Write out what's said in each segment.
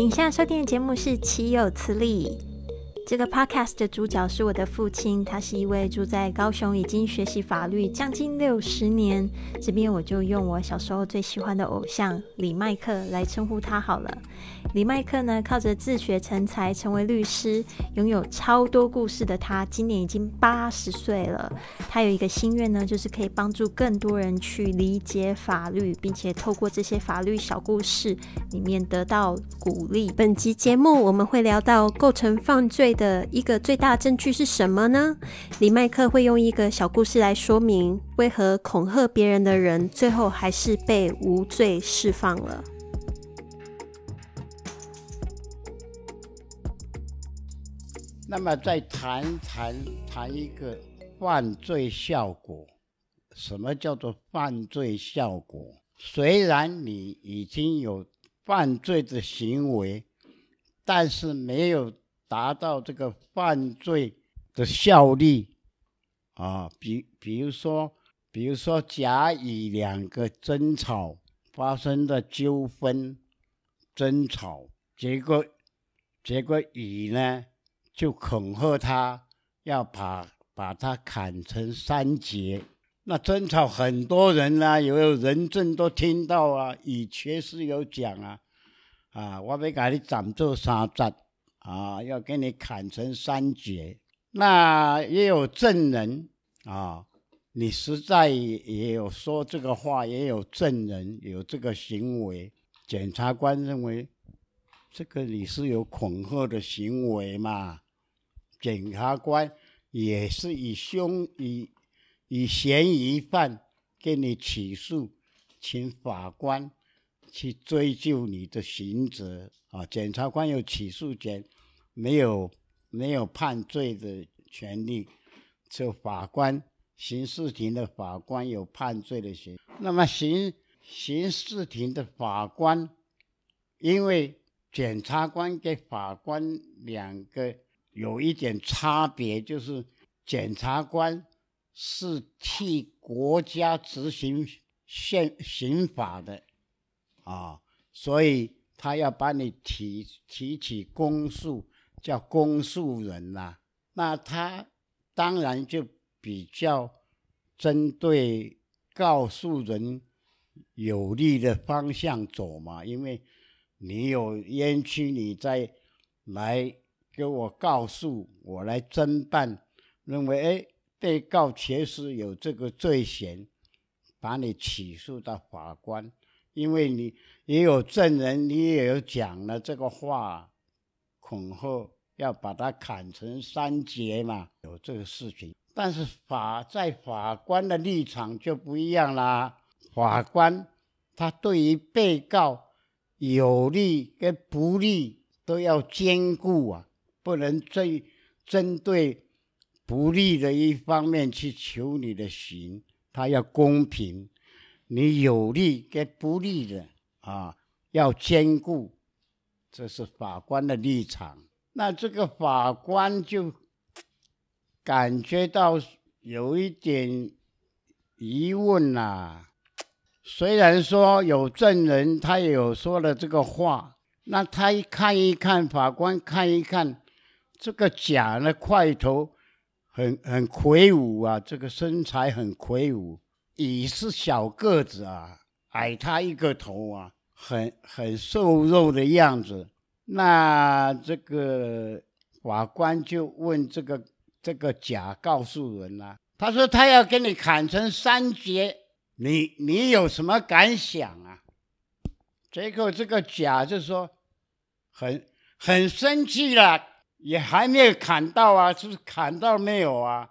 您现在收听的节目是《岂有此理》。这个 podcast 的主角是我的父亲，他是一位住在高雄，已经学习法律将近六十年。这边我就用我小时候最喜欢的偶像李麦克来称呼他好了。李麦克呢，靠着自学成才，成为律师，拥有超多故事的他，今年已经八十岁了。他有一个心愿呢，就是可以帮助更多人去理解法律，并且透过这些法律小故事里面得到鼓励。本集节目我们会聊到构成犯罪的一个最大证据是什么呢？李麦克会用一个小故事来说明，为何恐吓别人的人最后还是被无罪释放了。那么再谈谈谈一个犯罪效果，什么叫做犯罪效果？虽然你已经有犯罪的行为，但是没有达到这个犯罪的效力啊。比比如说，比如说甲乙两个争吵发生的纠纷，争吵结果结果乙呢？就恐吓他，要把把他砍成三截。那争吵很多人呢，有人证都听到啊，乙确实有讲啊，啊，我要给你斩做三截，啊，要给你砍成三截。那也有证人啊，你实在也有说这个话，也有证人有这个行为。检察官认为，这个你是有恐吓的行为嘛？检察官也是以凶以以嫌疑犯给你起诉，请法官去追究你的刑责啊。检察官有起诉权，没有没有判罪的权利，只有法官刑事庭的法官有判罪的权。那么刑刑事庭的法官，因为检察官跟法官两个。有一点差别，就是检察官是替国家执行宪刑法的啊，所以他要把你提提起公诉，叫公诉人呐。那他当然就比较针对告诉人有利的方向走嘛，因为你有冤屈，你再来。给我告诉我来侦办，认为哎，被告确实有这个罪嫌，把你起诉到法官，因为你也有证人，你也有讲了这个话，恐吓要把他砍成三截嘛，有这个事情。但是法在法官的立场就不一样啦，法官他对于被告有利跟不利都要兼顾啊。不能针针对不利的一方面去求你的刑，他要公平，你有利跟不利的啊要兼顾，这是法官的立场。那这个法官就感觉到有一点疑问呐。虽然说有证人，他有说了这个话，那他一看一看，法官看一看。这个甲的，块头很很魁梧啊，这个身材很魁梧。乙是小个子啊，矮他一个头啊，很很瘦肉的样子。那这个法官就问这个这个甲告诉人呐，他说他要给你砍成三截，你你有什么感想啊？结果这个甲就说很很生气了。也还没有砍到啊，是砍到没有啊？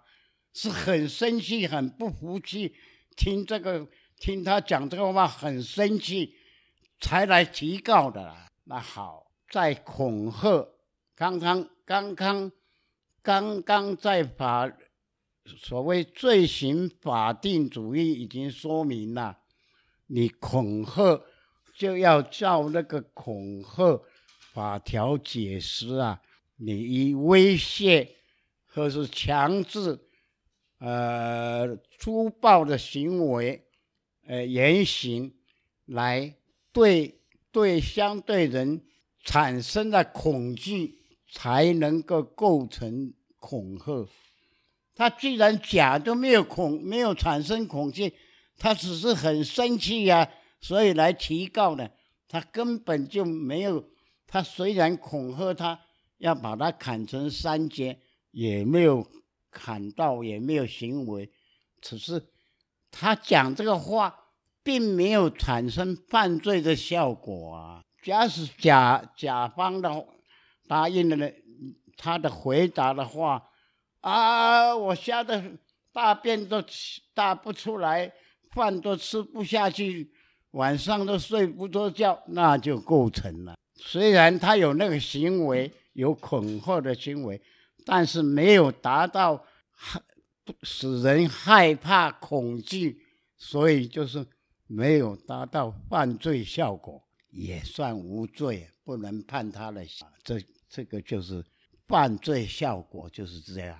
是很生气，很不服气，听这个听他讲这个话很生气，才来提告的。那好，在恐吓，刚刚刚刚刚刚在法所谓罪行法定主义已经说明了，你恐吓就要照那个恐吓法条解释啊。你以威胁或是强制，呃，粗暴的行为，呃，言行来对对相对人产生了恐惧，才能够构成恐吓。他既然假都没有恐，没有产生恐惧，他只是很生气呀，所以来提告的。他根本就没有，他虽然恐吓他要把他砍成三截，也没有砍到，也没有行为，只是他讲这个话，并没有产生犯罪的效果啊。假使甲甲方的答应了他的回答的话，啊，我吓得大便都大不出来，饭都吃不下去。晚上都睡不着觉，那就构成了。虽然他有那个行为，有恐吓的行为，但是没有达到害使人害怕恐惧，所以就是没有达到犯罪效果，也算无罪，不能判他的刑。这这个就是犯罪效果，就是这样。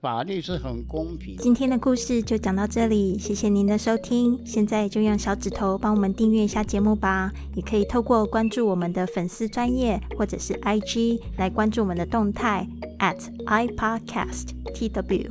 法律是很公平。今天的故事就讲到这里，谢谢您的收听。现在就用小指头帮我们订阅一下节目吧，也可以透过关注我们的粉丝专业或者是 IG 来关注我们的动态 at iPodcastTW。